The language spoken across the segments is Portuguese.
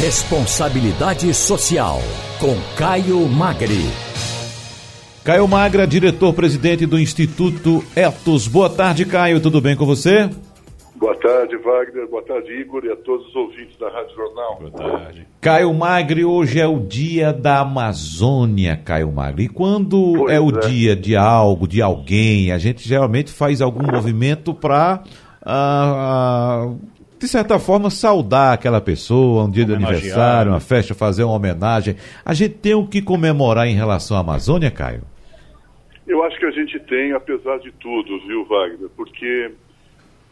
Responsabilidade Social, com Caio Magri. Caio Magra, diretor-presidente do Instituto Etos. Boa tarde, Caio. Tudo bem com você? Boa tarde, Wagner. Boa tarde, Igor, e a todos os ouvintes da Rádio Jornal. Boa tarde. Caio Magri, hoje é o dia da Amazônia, Caio Magri. E quando pois é o é. dia de algo, de alguém, a gente geralmente faz algum movimento para. Uh, ah, uh, ah, de certa forma, saudar aquela pessoa, um dia de aniversário, uma festa, fazer uma homenagem. A gente tem o que comemorar em relação à Amazônia, Caio? Eu acho que a gente tem, apesar de tudo, viu, Wagner? Porque,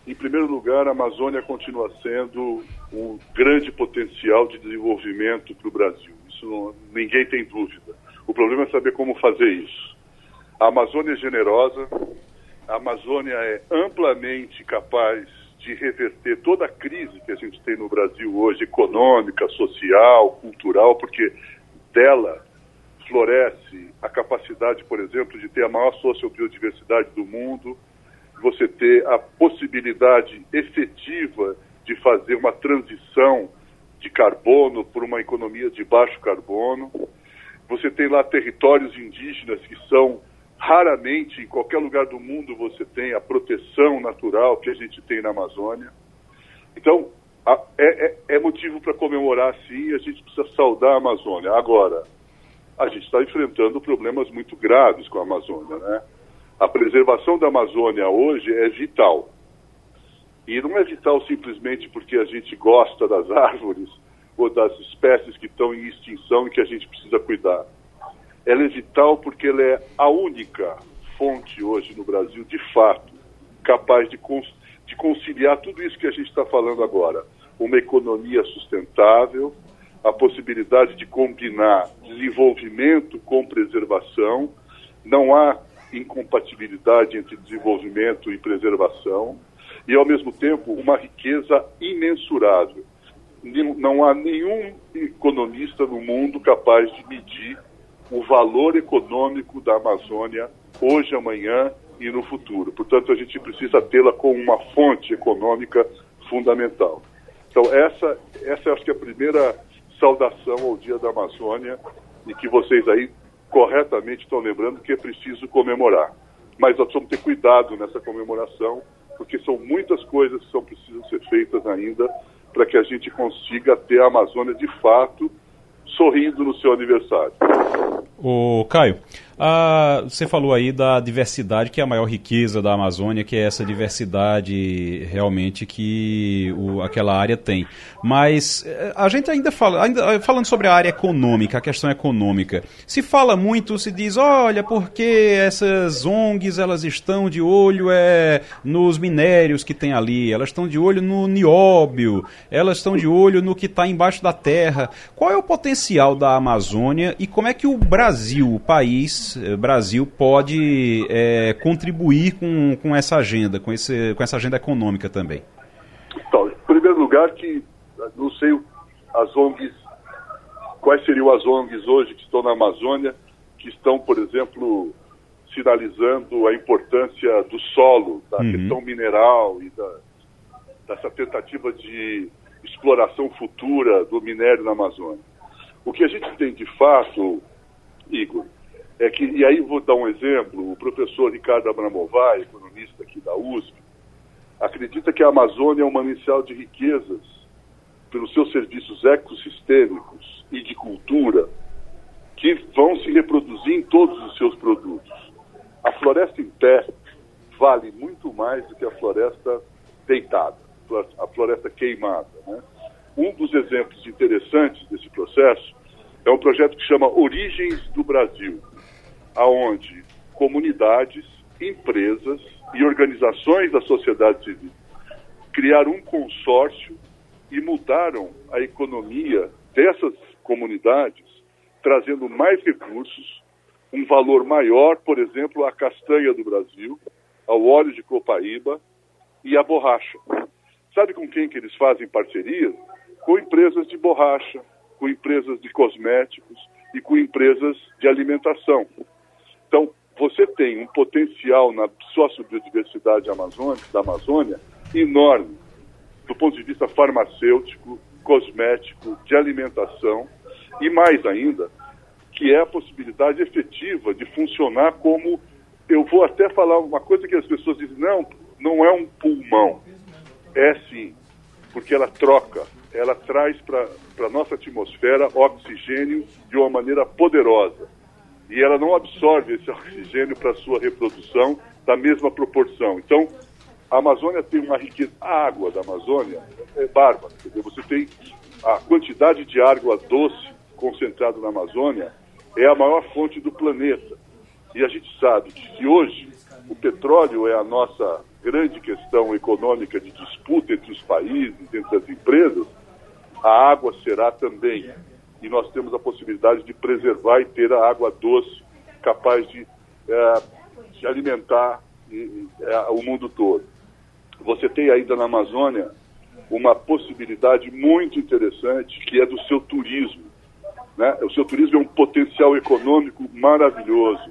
em primeiro lugar, a Amazônia continua sendo um grande potencial de desenvolvimento para o Brasil. Isso não, ninguém tem dúvida. O problema é saber como fazer isso. A Amazônia é generosa, a Amazônia é amplamente capaz de reverter toda a crise que a gente tem no Brasil hoje, econômica, social, cultural, porque dela floresce a capacidade, por exemplo, de ter a maior sociobiodiversidade do mundo, você ter a possibilidade efetiva de fazer uma transição de carbono por uma economia de baixo carbono. Você tem lá territórios indígenas que são Raramente, em qualquer lugar do mundo, você tem a proteção natural que a gente tem na Amazônia. Então, a, é, é, é, motivo para comemorar, sim, a gente precisa saudar a Amazônia. Agora, a gente está enfrentando problemas muito graves com a Amazônia, né? A preservação da Amazônia hoje é vital. E não é vital simplesmente porque a gente gosta das árvores ou das espécies que estão em extinção e que a gente precisa cuidar ela é vital porque ela é a única fonte hoje no Brasil, de fato, capaz de, de conciliar tudo isso que a gente está falando agora. Uma economia sustentável, a possibilidade de combinar desenvolvimento com preservação, não há incompatibilidade entre desenvolvimento e preservação, e ao mesmo tempo uma riqueza imensurável. Não há nenhum economista no mundo capaz de medir o valor econômico da Amazônia hoje, amanhã e no futuro. Portanto, a gente precisa tê-la como uma fonte econômica fundamental. Então, essa, essa acho que é a primeira saudação ao Dia da Amazônia e que vocês aí corretamente estão lembrando que é preciso comemorar. Mas nós precisamos ter cuidado nessa comemoração, porque são muitas coisas que são precisas ser feitas ainda para que a gente consiga ter a Amazônia de fato sorrindo no seu aniversário. O Caio, ah, você falou aí da diversidade, que é a maior riqueza da Amazônia, que é essa diversidade realmente que o, aquela área tem. Mas eh, a gente ainda fala, ainda, eh, falando sobre a área econômica, a questão econômica, se fala muito, se diz, olha, porque essas ONGs elas estão de olho é, nos minérios que tem ali, elas estão de olho no nióbio, elas estão de olho no que está embaixo da terra. Qual é o potencial da Amazônia e como é que o Brasil, o país, eh, Brasil pode é, contribuir com, com essa agenda, com, esse, com essa agenda econômica também? Então, em primeiro lugar, que não sei as ONGs, quais seriam as ONGs hoje que estão na Amazônia, que estão, por exemplo, sinalizando a importância do solo, da uhum. questão mineral e da, dessa tentativa de exploração futura do minério na Amazônia. O que a gente tem de fato, Igor, é que, e aí vou dar um exemplo, o professor Ricardo Abramovay, economista aqui da USP, acredita que a Amazônia é um manancial de riquezas pelos seus serviços ecossistêmicos e de cultura que vão se reproduzir em todos os seus produtos. A floresta em pé vale muito mais do que a floresta deitada, a floresta queimada. Né? Um dos exemplos interessantes desse processo é um projeto que chama Origens do Brasil aonde comunidades, empresas e organizações da sociedade civil criaram um consórcio e mudaram a economia dessas comunidades, trazendo mais recursos, um valor maior, por exemplo, à castanha do Brasil, ao óleo de copaíba e à borracha. Sabe com quem que eles fazem parceria? Com empresas de borracha, com empresas de cosméticos e com empresas de alimentação. Então, você tem um potencial na sociobiodiversidade da Amazônia enorme, do ponto de vista farmacêutico, cosmético, de alimentação e mais ainda, que é a possibilidade efetiva de funcionar como eu vou até falar uma coisa que as pessoas dizem, não, não é um pulmão. É sim, porque ela troca, ela traz para a nossa atmosfera oxigênio de uma maneira poderosa. E ela não absorve esse oxigênio para sua reprodução da mesma proporção. Então, a Amazônia tem uma riqueza. A água da Amazônia é bárbara. Entendeu? Você tem a quantidade de água doce concentrada na Amazônia é a maior fonte do planeta. E a gente sabe que hoje o petróleo é a nossa grande questão econômica de disputa entre os países, entre as empresas, a água será também. E nós temos a possibilidade de preservar e ter a água doce capaz de, é, de alimentar é, o mundo todo. Você tem ainda na Amazônia uma possibilidade muito interessante que é do seu turismo. Né? O seu turismo é um potencial econômico maravilhoso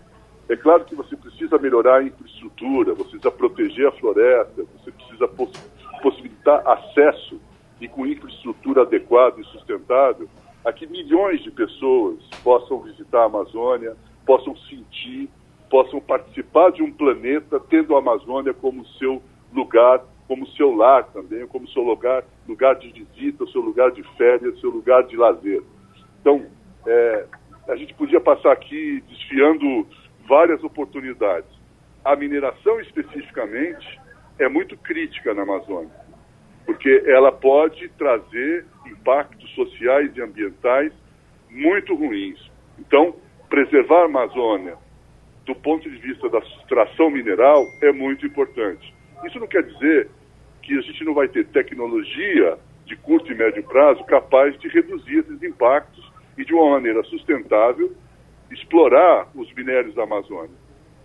é claro que você precisa melhorar a infraestrutura, você precisa proteger a floresta, você precisa poss possibilitar acesso e com infraestrutura adequada e sustentável a que milhões de pessoas possam visitar a Amazônia, possam sentir, possam participar de um planeta tendo a Amazônia como seu lugar, como seu lar também, como seu lugar, lugar de visita, seu lugar de férias, seu lugar de lazer. Então, é, a gente podia passar aqui desfiando várias oportunidades. A mineração, especificamente, é muito crítica na Amazônia, porque ela pode trazer impactos sociais e ambientais muito ruins. Então, preservar a Amazônia do ponto de vista da extração mineral é muito importante. Isso não quer dizer que a gente não vai ter tecnologia de curto e médio prazo capaz de reduzir esses impactos e de uma maneira sustentável explorar os minérios da Amazônia.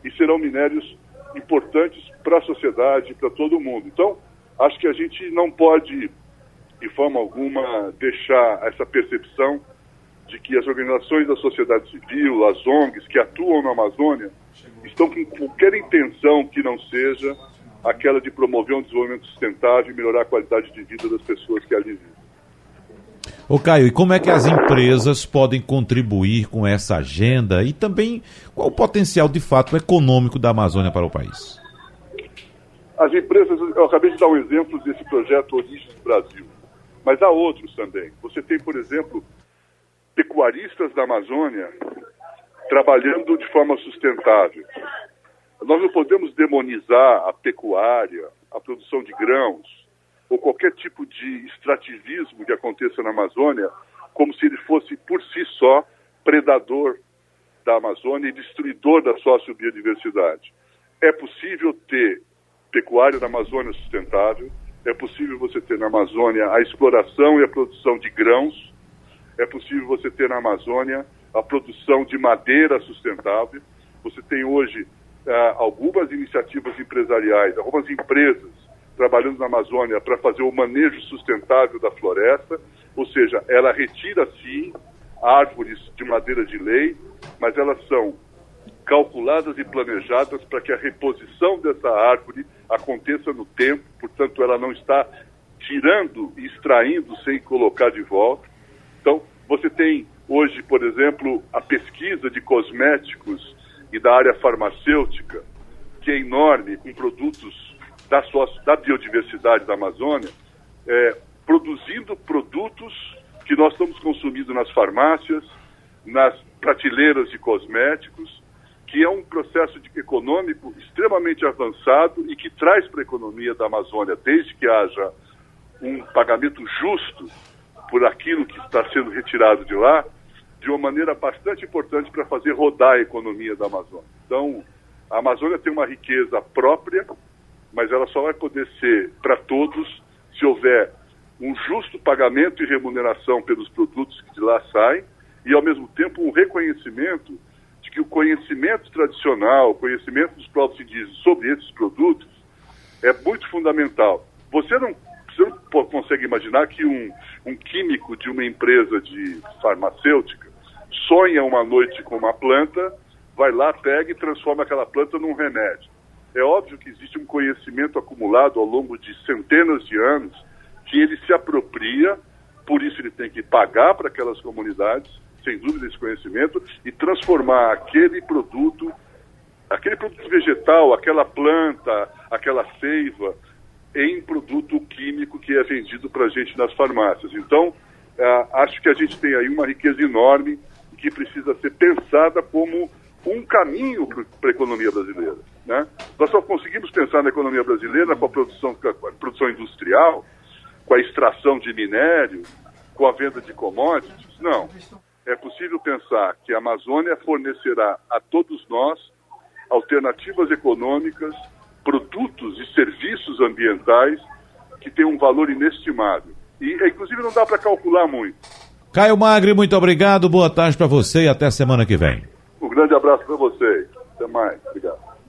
E serão minérios importantes para a sociedade, para todo mundo. Então, acho que a gente não pode, de forma alguma, deixar essa percepção de que as organizações da sociedade civil, as ONGs que atuam na Amazônia, estão com qualquer intenção que não seja aquela de promover um desenvolvimento sustentável e melhorar a qualidade de vida das pessoas que ali vivem. Ô Caio, e como é que as empresas podem contribuir com essa agenda e também qual o potencial de fato econômico da Amazônia para o país? As empresas, eu acabei de dar um exemplo desse projeto Origens Brasil, mas há outros também. Você tem, por exemplo, pecuaristas da Amazônia trabalhando de forma sustentável. Nós não podemos demonizar a pecuária, a produção de grãos, ou qualquer tipo de extrativismo que aconteça na Amazônia como se ele fosse por si só predador da Amazônia e destruidor da sociobiodiversidade. É possível ter pecuária na Amazônia sustentável, é possível você ter na Amazônia a exploração e a produção de grãos, é possível você ter na Amazônia a produção de madeira sustentável. Você tem hoje ah, algumas iniciativas empresariais, algumas empresas trabalhando na Amazônia para fazer o manejo sustentável da floresta, ou seja, ela retira sim árvores de madeira de lei, mas elas são calculadas e planejadas para que a reposição dessa árvore aconteça no tempo, portanto, ela não está tirando extraindo sem colocar de volta. Então, você tem hoje, por exemplo, a pesquisa de cosméticos e da área farmacêutica, que é enorme, com produtos da, sua, da biodiversidade da Amazônia, é, produzindo produtos que nós estamos consumindo nas farmácias, nas prateleiras de cosméticos, que é um processo de, econômico extremamente avançado e que traz para a economia da Amazônia, desde que haja um pagamento justo por aquilo que está sendo retirado de lá, de uma maneira bastante importante para fazer rodar a economia da Amazônia. Então, a Amazônia tem uma riqueza própria, mas ela só vai poder ser para todos se houver um justo pagamento e remuneração pelos produtos que de lá saem e, ao mesmo tempo, um reconhecimento que o conhecimento tradicional, o conhecimento dos povos indígenas sobre esses produtos é muito fundamental. Você não, você não consegue imaginar que um, um químico de uma empresa de farmacêutica sonha uma noite com uma planta, vai lá, pega e transforma aquela planta num remédio. É óbvio que existe um conhecimento acumulado ao longo de centenas de anos que ele se apropria por isso ele tem que pagar para aquelas comunidades, sem dúvida, esse conhecimento, e transformar aquele produto, aquele produto vegetal, aquela planta, aquela seiva, em produto químico que é vendido para a gente nas farmácias. Então, é, acho que a gente tem aí uma riqueza enorme que precisa ser pensada como um caminho para a economia brasileira. Né? Nós só conseguimos pensar na economia brasileira com a produção, com a produção industrial, com a extração de minério, com a venda de commodities. Não. É possível pensar que a Amazônia fornecerá a todos nós alternativas econômicas, produtos e serviços ambientais que têm um valor inestimável. E, inclusive, não dá para calcular muito. Caio Magri, muito obrigado, boa tarde para você e até semana que vem. Um grande abraço para vocês. Até mais. Obrigado.